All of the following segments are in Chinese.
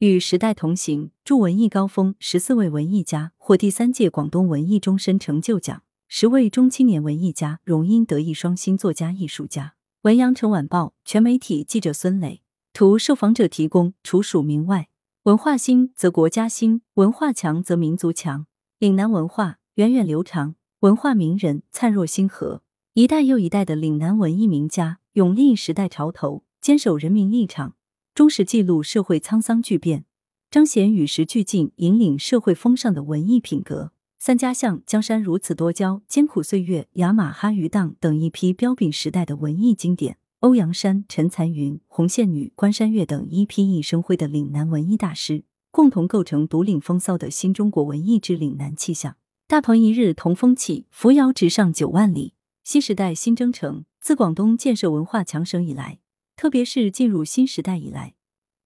与时代同行，助文艺高峰，十四位文艺家获第三届广东文艺终身成就奖，十位中青年文艺家荣膺德艺双馨作家艺术家。文阳城晚报全媒体记者孙磊图，受访者提供。除署名外，文化兴则国家兴，文化强则民族强。岭南文化源远流长，文化名人灿若星河，一代又一代的岭南文艺名家勇立时代潮头，坚守人民立场。忠实记录社会沧桑巨变，彰显与时俱进、引领社会风尚的文艺品格。三家巷、江山如此多娇、艰苦岁月、雅马哈鱼档等一批标炳时代的文艺经典，欧阳山、陈残云、红线女、关山月等一批熠生辉的岭南文艺大师，共同构成独领风骚的新中国文艺之岭南气象。大鹏一日同风起，扶摇直上九万里。新时代新征程，自广东建设文化强省以来。特别是进入新时代以来，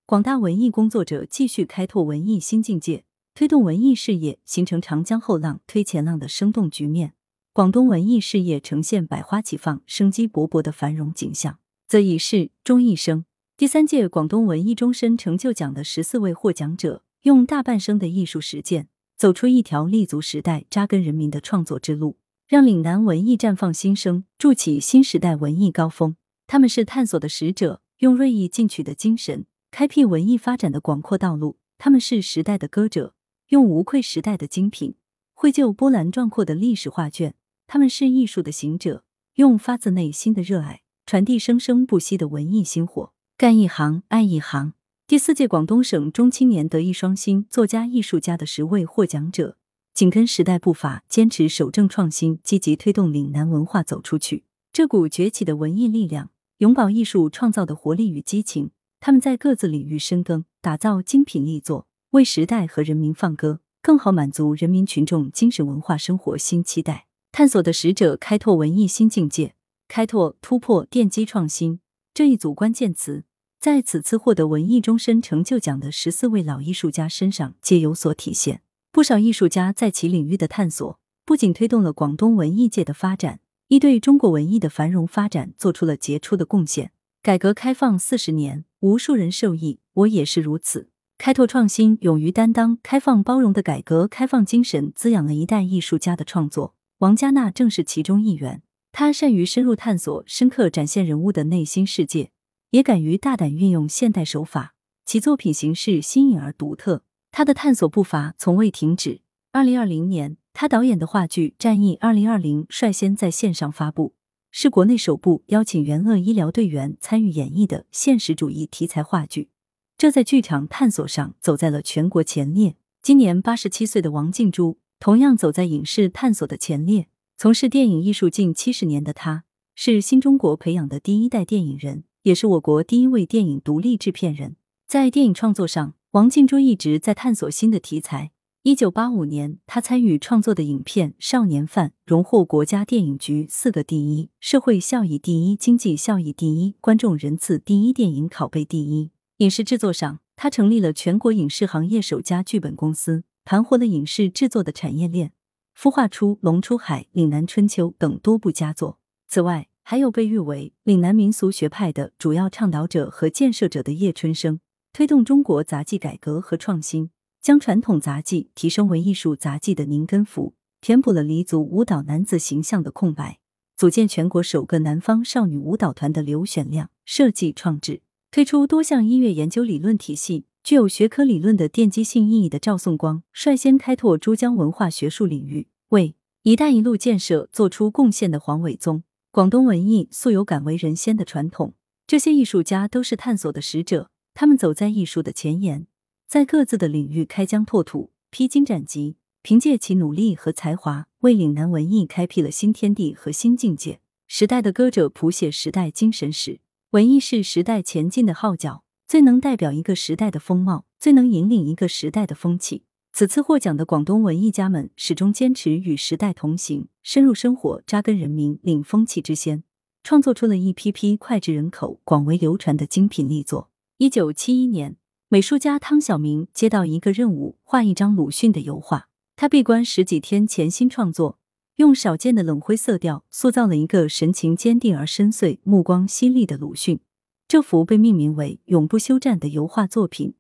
广大文艺工作者继续开拓文艺新境界，推动文艺事业形成长江后浪推前浪的生动局面。广东文艺事业呈现百花齐放、生机勃勃的繁荣景象，则已是钟一生。第三届广东文艺终身成就奖的十四位获奖者，用大半生的艺术实践，走出一条立足时代、扎根人民的创作之路，让岭南文艺绽放新生，筑起新时代文艺高峰。他们是探索的使者，用锐意进取的精神开辟文艺发展的广阔道路；他们是时代的歌者，用无愧时代的精品绘就波澜壮阔的历史画卷；他们是艺术的行者，用发自内心的热爱传递生生不息的文艺星火。干一行爱一行。第四届广东省中青年德艺双馨作家艺术家的十位获奖者，紧跟时代步伐，坚持守正创新，积极推动岭南文化走出去。这股崛起的文艺力量。永葆艺术创造的活力与激情，他们在各自领域深耕，打造精品力作，为时代和人民放歌，更好满足人民群众精神文化生活新期待。探索的使者，开拓文艺新境界，开拓、突破、奠基、创新这一组关键词，在此次获得文艺终身成就奖的十四位老艺术家身上皆有所体现。不少艺术家在其领域的探索，不仅推动了广东文艺界的发展。亦对中国文艺的繁荣发展做出了杰出的贡献。改革开放四十年，无数人受益，我也是如此。开拓创新、勇于担当、开放包容的改革开放精神，滋养了一代艺术家的创作。王家娜正是其中一员。他善于深入探索、深刻展现人物的内心世界，也敢于大胆运用现代手法，其作品形式新颖而独特。他的探索步伐从未停止。二零二零年。他导演的话剧《战役二零二零》率先在线上发布，是国内首部邀请援鄂医疗队员参与演绎的现实主义题材话剧。这在剧场探索上走在了全国前列。今年八十七岁的王静珠同样走在影视探索的前列。从事电影艺术近七十年的他，是新中国培养的第一代电影人，也是我国第一位电影独立制片人。在电影创作上，王静珠一直在探索新的题材。一九八五年，他参与创作的影片《少年犯》荣获国家电影局四个第一：社会效益第一、经济效益第一、观众人次第一、电影拷贝第一。影视制作上，他成立了全国影视行业首家剧本公司，盘活了影视制作的产业链，孵化出《龙出海》《岭南春秋》等多部佳作。此外，还有被誉为岭南民俗学派的主要倡导者和建设者的叶春生，推动中国杂技改革和创新。将传统杂技提升为艺术杂技的宁根福，填补了黎族舞蹈男子形象的空白；组建全国首个南方少女舞蹈团的刘选亮，设计创制推出多项音乐研究理论体系，具有学科理论的奠基性意义的赵颂光，率先开拓珠江文化学术领域，为“一带一路”建设做出贡献的黄伟宗。广东文艺素有敢为人先的传统，这些艺术家都是探索的使者，他们走在艺术的前沿。在各自的领域开疆拓土、披荆斩棘，凭借其努力和才华，为岭南文艺开辟了新天地和新境界。时代的歌者谱写时代精神史，文艺是时代前进的号角，最能代表一个时代的风貌，最能引领一个时代的风气。此次获奖的广东文艺家们，始终坚持与时代同行，深入生活，扎根人民，领风气之先，创作出了一批批脍炙人口、广为流传的精品力作。一九七一年。美术家汤晓明接到一个任务，画一张鲁迅的油画。他闭关十几天，潜心创作，用少见的冷灰色调塑造了一个神情坚定而深邃、目光犀利的鲁迅。这幅被命名为“永不休战”的油画作品，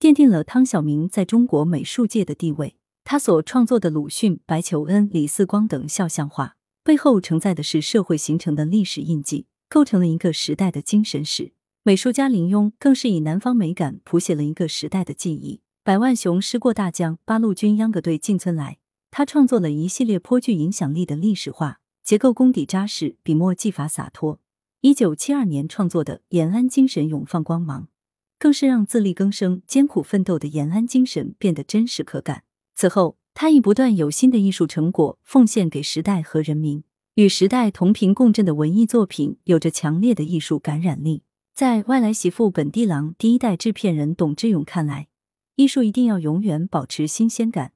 奠定了汤晓明在中国美术界的地位。他所创作的鲁迅、白求恩、李四光等肖像画，背后承载的是社会形成的历史印记，构成了一个时代的精神史。美术家林墉更是以南方美感谱写了一个时代的记忆。百万雄师过大江，八路军秧歌队进村来。他创作了一系列颇具影响力的历史画，结构功底扎实，笔墨技法洒脱。一九七二年创作的《延安精神永放光芒》，更是让自力更生、艰苦奋斗的延安精神变得真实可感。此后，他亦不断有新的艺术成果奉献给时代和人民，与时代同频共振的文艺作品有着强烈的艺术感染力。在外来媳妇本地郎第一代制片人董志勇看来，艺术一定要永远保持新鲜感，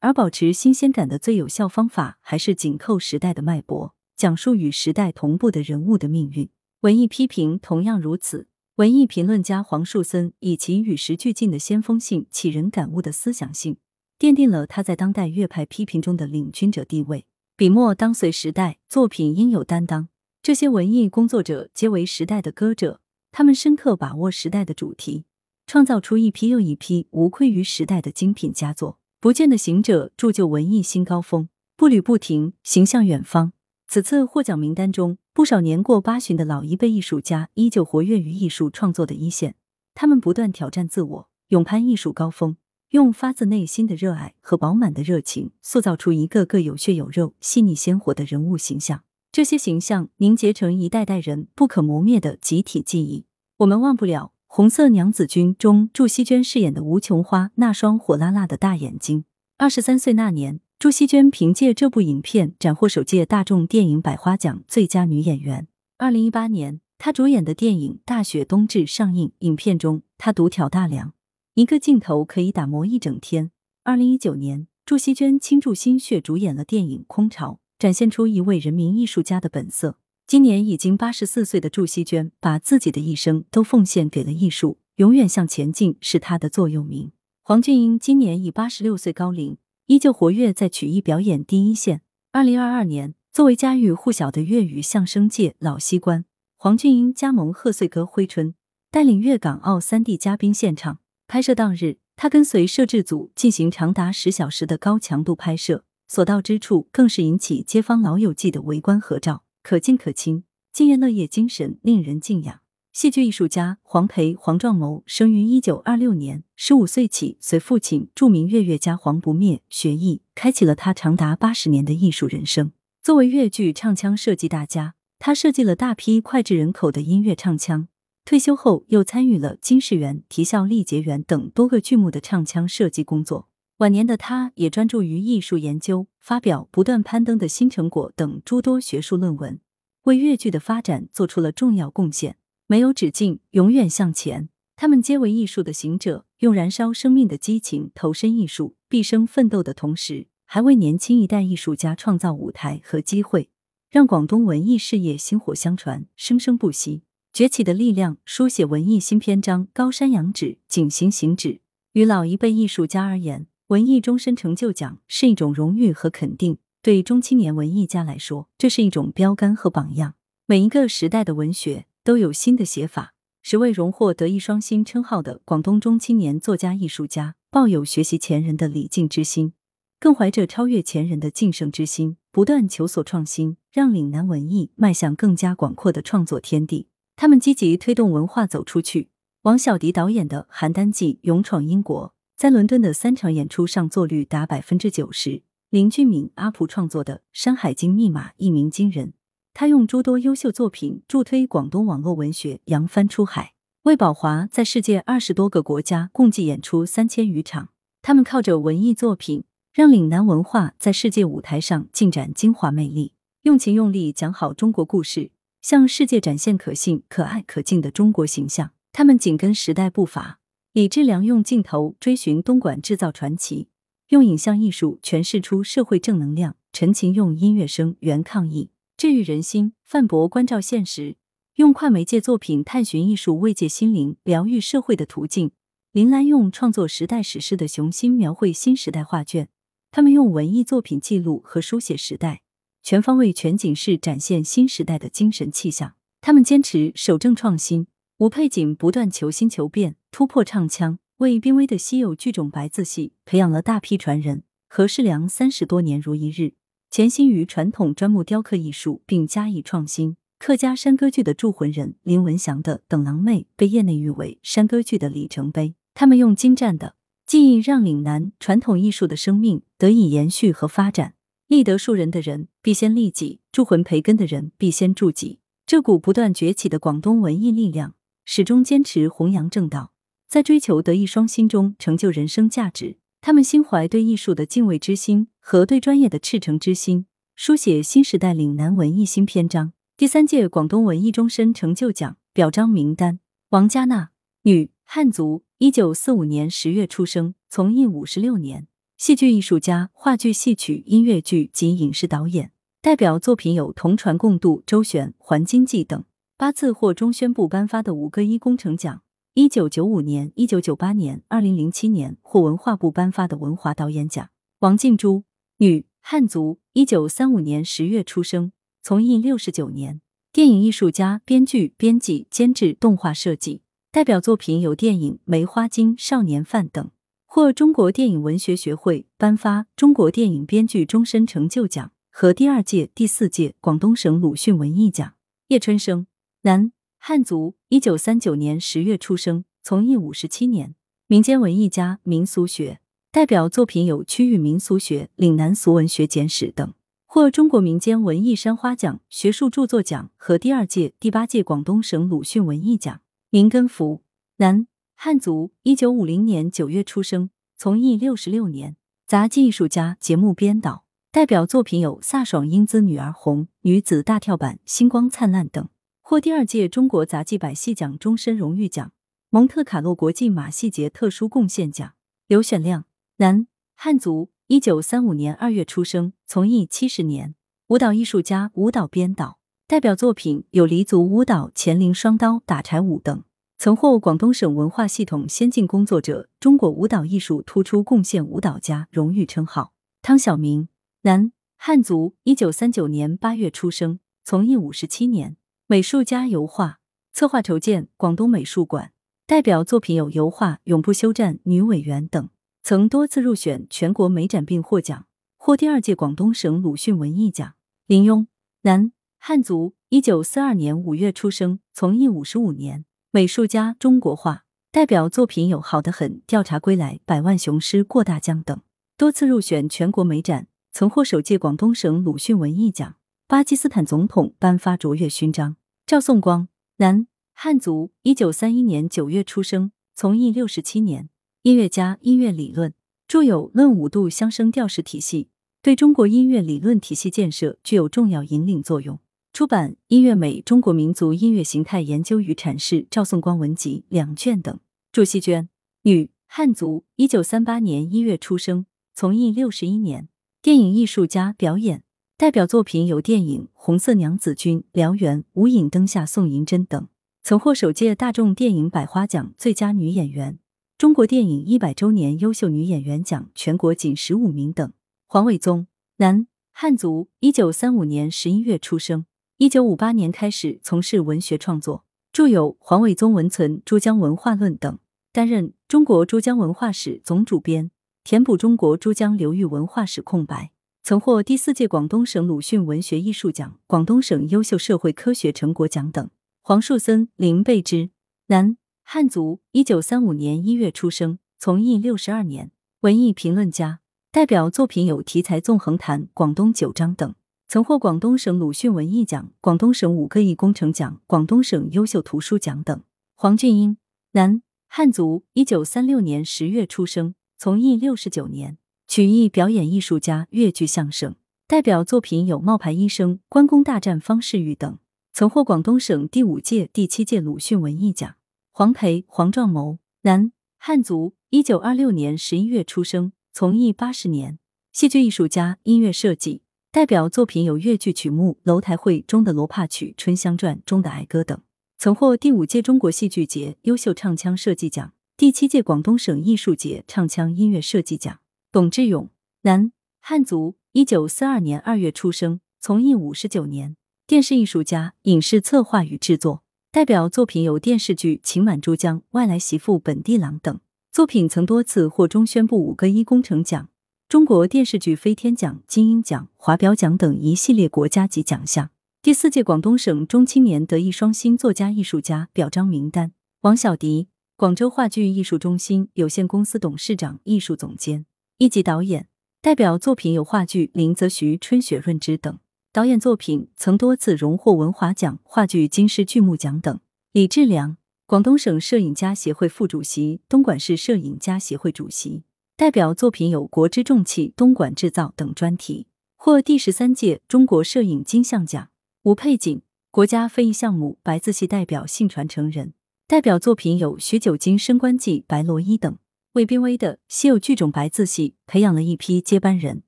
而保持新鲜感的最有效方法，还是紧扣时代的脉搏，讲述与时代同步的人物的命运。文艺批评同样如此。文艺评论家黄树森以其与时俱进的先锋性、启人感悟的思想性，奠定了他在当代乐派批评中的领军者地位。笔墨当随时代，作品应有担当。这些文艺工作者皆为时代的歌者。他们深刻把握时代的主题，创造出一批又一批无愧于时代的精品佳作。不见的行者铸就文艺新高峰，步履不停，行向远方。此次获奖名单中，不少年过八旬的老一辈艺术家依旧活跃于艺术创作的一线。他们不断挑战自我，勇攀艺术高峰，用发自内心的热爱和饱满的热情，塑造出一个个有血有肉、细腻鲜活的人物形象。这些形象凝结成一代代人不可磨灭的集体记忆。我们忘不了《红色娘子军》中祝希娟饰演的吴琼花那双火辣辣的大眼睛。二十三岁那年，祝希娟凭借这部影片斩获首届大众电影百花奖最佳女演员。二零一八年，她主演的电影《大雪冬至》上映，影片中她独挑大梁，一个镜头可以打磨一整天。二零一九年，祝希娟倾注心血主演了电影《空巢》。展现出一位人民艺术家的本色。今年已经八十四岁的祝希娟，把自己的一生都奉献给了艺术，永远向前进是她的座右铭。黄俊英今年已八十六岁高龄，依旧活跃在曲艺表演第一线。二零二二年，作为家喻户晓的粤语相声界老戏官，黄俊英加盟贺岁歌挥春，带领粤港澳三地嘉宾现场。拍摄当日，他跟随摄制组进行长达十小时的高强度拍摄。所到之处，更是引起街坊老友记的围观合照，可敬可亲，敬业乐业精神令人敬仰。戏剧艺术家黄培、黄壮谋生于一九二六年，十五岁起随父亲著名乐乐家黄不灭学艺，开启了他长达八十年的艺术人生。作为粤剧唱腔设计大家，他设计了大批脍炙人口的音乐唱腔。退休后，又参与了《金世缘》《啼笑丽结缘》等多个剧目的唱腔设计工作。晚年的他，也专注于艺术研究，发表不断攀登的新成果等诸多学术论文，为粤剧的发展做出了重要贡献。没有止境，永远向前。他们皆为艺术的行者，用燃烧生命的激情投身艺术，毕生奋斗的同时，还为年轻一代艺术家创造舞台和机会，让广东文艺事业薪火相传，生生不息。崛起的力量，书写文艺新篇章，高山仰止，景行行止。于老一辈艺术家而言，文艺终身成就奖是一种荣誉和肯定，对中青年文艺家来说，这是一种标杆和榜样。每一个时代的文学都有新的写法。十位荣获德艺双馨称号的广东中青年作家艺术家，抱有学习前人的礼敬之心，更怀着超越前人的敬圣之心，不断求索创新，让岭南文艺迈向更加广阔的创作天地。他们积极推动文化走出去。王小迪导演的《邯郸记》勇闯英国。在伦敦的三场演出上座率达百分之九十。林俊敏阿普创作的《山海经密码》一鸣惊人，他用诸多优秀作品助推广东网络文学扬帆出海。魏宝华在世界二十多个国家共计演出三千余场，他们靠着文艺作品，让岭南文化在世界舞台上尽展精华魅力，用情用力讲好中国故事，向世界展现可信、可爱、可敬的中国形象。他们紧跟时代步伐。李志良用镜头追寻东莞制造传奇，用影像艺术诠释出社会正能量；陈情用音乐声援抗疫，治愈人心；范博关照现实，用跨媒介作品探寻艺术慰藉心灵、疗愈社会的途径；林兰用创作时代史诗的雄心描绘新时代画卷。他们用文艺作品记录和书写时代，全方位、全景式展现新时代的精神气象。他们坚持守正创新。吴佩锦不断求新求变，突破唱腔，为濒危的稀有剧种白字戏培养了大批传人。何世良三十多年如一日，潜心于传统砖木雕刻艺术，并加以创新。客家山歌剧的铸魂人林文祥的《等郎妹》被业内誉为山歌剧的里程碑。他们用精湛的技艺，让岭南传统艺术的生命得以延续和发展。立德树人的人必先立己，铸魂培根的人必先铸己。这股不断崛起的广东文艺力量，始终坚持弘扬正道，在追求德艺双馨中成就人生价值。他们心怀对艺术的敬畏之心和对专业的赤诚之心，书写新时代岭南文艺新篇章。第三届广东文艺终身成就奖表彰名单：王佳娜，女，汉族，一九四五年十月出生，从艺五十六年，戏剧艺术家，话剧、戏曲、音乐剧及影视导演。代表作品有《同船共渡》《周旋》《还经济》等。八次获中宣部颁发的五个一工程奖：一九九五年、一九九八年、二零零七年获文化部颁发的文华导演奖。王静珠，女，汉族，一九三五年十月出生。从艺六十九年，电影艺术家、编剧、编辑、监制、动画设计，代表作品有电影《梅花金》《少年犯》等，获中国电影文学学会颁发中国电影编剧终身成就奖和第二届、第四届广东省鲁迅文艺奖。叶春生，男，汉族，一九三九年十月出生，从艺五十七年，民间文艺家、民俗学，代表作品有《区域民俗学》《岭南俗文学简史》等。获中国民间文艺山花奖、学术著作奖和第二届、第八届广东省鲁迅文艺奖。林根福，男，汉族，一九五零年九月出生，从艺六十六年，杂技艺术家、节目编导，代表作品有《飒爽英姿女儿红》《女子大跳板》《星光灿烂》等。获第二届中国杂技百戏奖终身荣誉奖、蒙特卡洛国际马戏节特殊贡献奖。刘选亮，男，汉族。一九三五年二月出生，从艺七十年，舞蹈艺术家、舞蹈编导，代表作品有黎族舞蹈、乾陵双刀、打柴舞等，曾获广东省文化系统先进工作者、中国舞蹈艺术突出贡献舞蹈家荣誉称号。汤晓明，男，汉族，一九三九年八月出生，从艺五十七年，美术家、油画策划筹建广东美术馆，代表作品有油画《永不休战》《女委员》等。曾多次入选全国美展并获奖，获第二届广东省鲁迅文艺奖。林庸，男，汉族，一九四二年五月出生，从艺五十五年，美术家，中国画，代表作品有《好的很》《调查归来》《百万雄师过大江》等。多次入选全国美展，曾获首届广东省鲁迅文艺奖。巴基斯坦总统颁发卓越勋章。赵颂光，男，汉族，一九三一年九月出生，从艺六十七年。音乐家、音乐理论著有《论五度相声调式体系》，对中国音乐理论体系建设具有重要引领作用。出版《音乐美：中国民族音乐形态研究与阐释》赵颂光文集两卷等。祝希娟，女，汉族，一九三八年一月出生，从艺六十一年，电影艺术家、表演，代表作品有电影《红色娘子军》《燎原》《无影灯下送银针》等，曾获首届大众电影百花奖最佳女演员。中国电影一百周年优秀女演员奖全国仅十五名等。黄伟宗，男，汉族，一九三五年十一月出生，一九五八年开始从事文学创作，著有《黄伟宗文存》《珠江文化论》等，担任中国珠江文化史总主编，填补中国珠江流域文化史空白。曾获第四届广东省鲁迅文学艺术奖、广东省优秀社会科学成果奖等。黄树森，林贝之，男。汉族，一九三五年一月出生，从艺六十二年，文艺评论家，代表作品有《题材纵横谈》《广东九章》等，曾获广东省鲁迅文艺奖、广东省五个一工程奖、广东省优秀图书奖等。黄俊英，男，汉族，一九三六年十月出生，从艺六十九年，曲艺表演艺术家，粤剧相声，代表作品有《冒牌医生》《关公大战方世玉》等，曾获广东省第五届、第七届鲁迅文艺奖。黄培、黄壮谋，男，汉族，一九二六年十一月出生，从艺八十年，戏剧艺术家、音乐设计，代表作品有越剧曲目《楼台会》中的罗帕曲《春香传》中的哀歌等，曾获第五届中国戏剧节优秀唱腔设计奖、第七届广东省艺术节唱腔音乐设计奖。董志勇，男，汉族，一九四二年二月出生，从艺五十九年，电视艺术家、影视策划与制作。代表作品有电视剧《情满珠江》《外来媳妇本地郎》等。作品曾多次获中宣部五个一工程奖、中国电视剧飞天奖、金鹰奖、华表奖等一系列国家级奖项。第四届广东省中青年德艺双馨作家艺术家表彰名单：王小迪，广州话剧艺术中心有限公司董事长、艺术总监，一级导演。代表作品有话剧《林则徐》《春雪润之》等。导演作品曾多次荣获文华奖、话剧金狮剧目奖等。李志良，广东省摄影家协会副主席、东莞市摄影家协会主席。代表作品有《国之重器》《东莞制造》等专题，获第十三届中国摄影金像奖。吴佩锦，国家非遗项目白字戏代表性传承人。代表作品有《许九经升官记》《白罗衣》等。魏濒危的稀有剧种白字戏培养了一批接班人。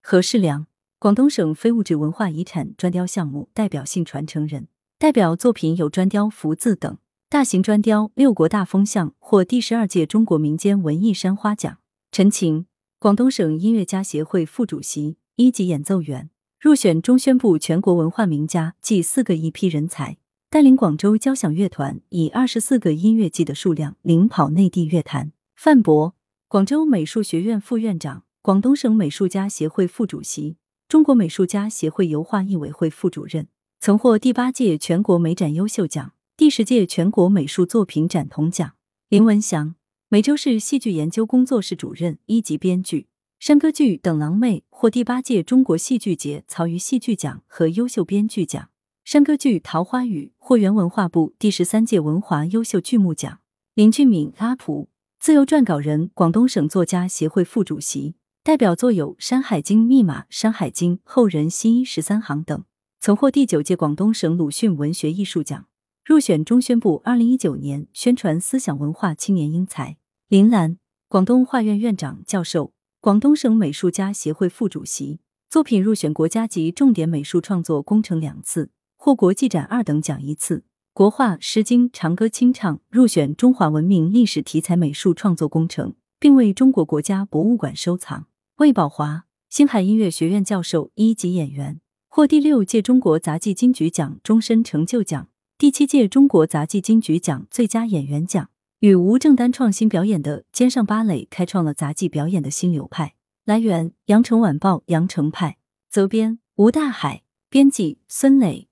何世良，广东省非物质文化遗产砖雕项目代表性传承人。代表作品有砖雕福字等。大型砖雕《六国大风向》获第十二届中国民间文艺山花奖。陈晴，广东省音乐家协会副主席，一级演奏员，入选中宣部全国文化名家暨四个一批人才，带领广州交响乐团以二十四个音乐季的数量领跑内地乐坛。范博，广州美术学院副院长，广东省美术家协会副主席，中国美术家协会油画艺委会副主任，曾获第八届全国美展优秀奖、第十届全国美术作品展铜奖。林文祥，梅州市戏剧研究工作室主任，一级编剧，山歌剧《等郎妹》获第八届中国戏剧节曹禺戏剧奖和优秀编剧奖，山歌剧《桃花雨》获原文化部第十三届文华优秀剧目奖。林俊敏阿普。自由撰稿人，广东省作家协会副主席，代表作有《山海经密码》《山海经》《后人新一十三行》等，曾获第九届广东省鲁迅文学艺术奖，入选中宣部二零一九年宣传思想文化青年英才。林兰，广东画院院长、教授，广东省美术家协会副主席，作品入选国家级重点美术创作工程两次，获国际展二等奖一次。国画《诗经》《长歌》清唱入选中华文明历史题材美术创作工程，并为中国国家博物馆收藏。魏宝华，星海音乐学院教授，一级演员，获第六届中国杂技金曲奖终身成就奖、第七届中国杂技金曲奖最佳演员奖。与吴正丹创新表演的肩上芭蕾，开创了杂技表演的新流派。来源：羊城晚报羊城派，责编：吴大海，编辑：孙磊。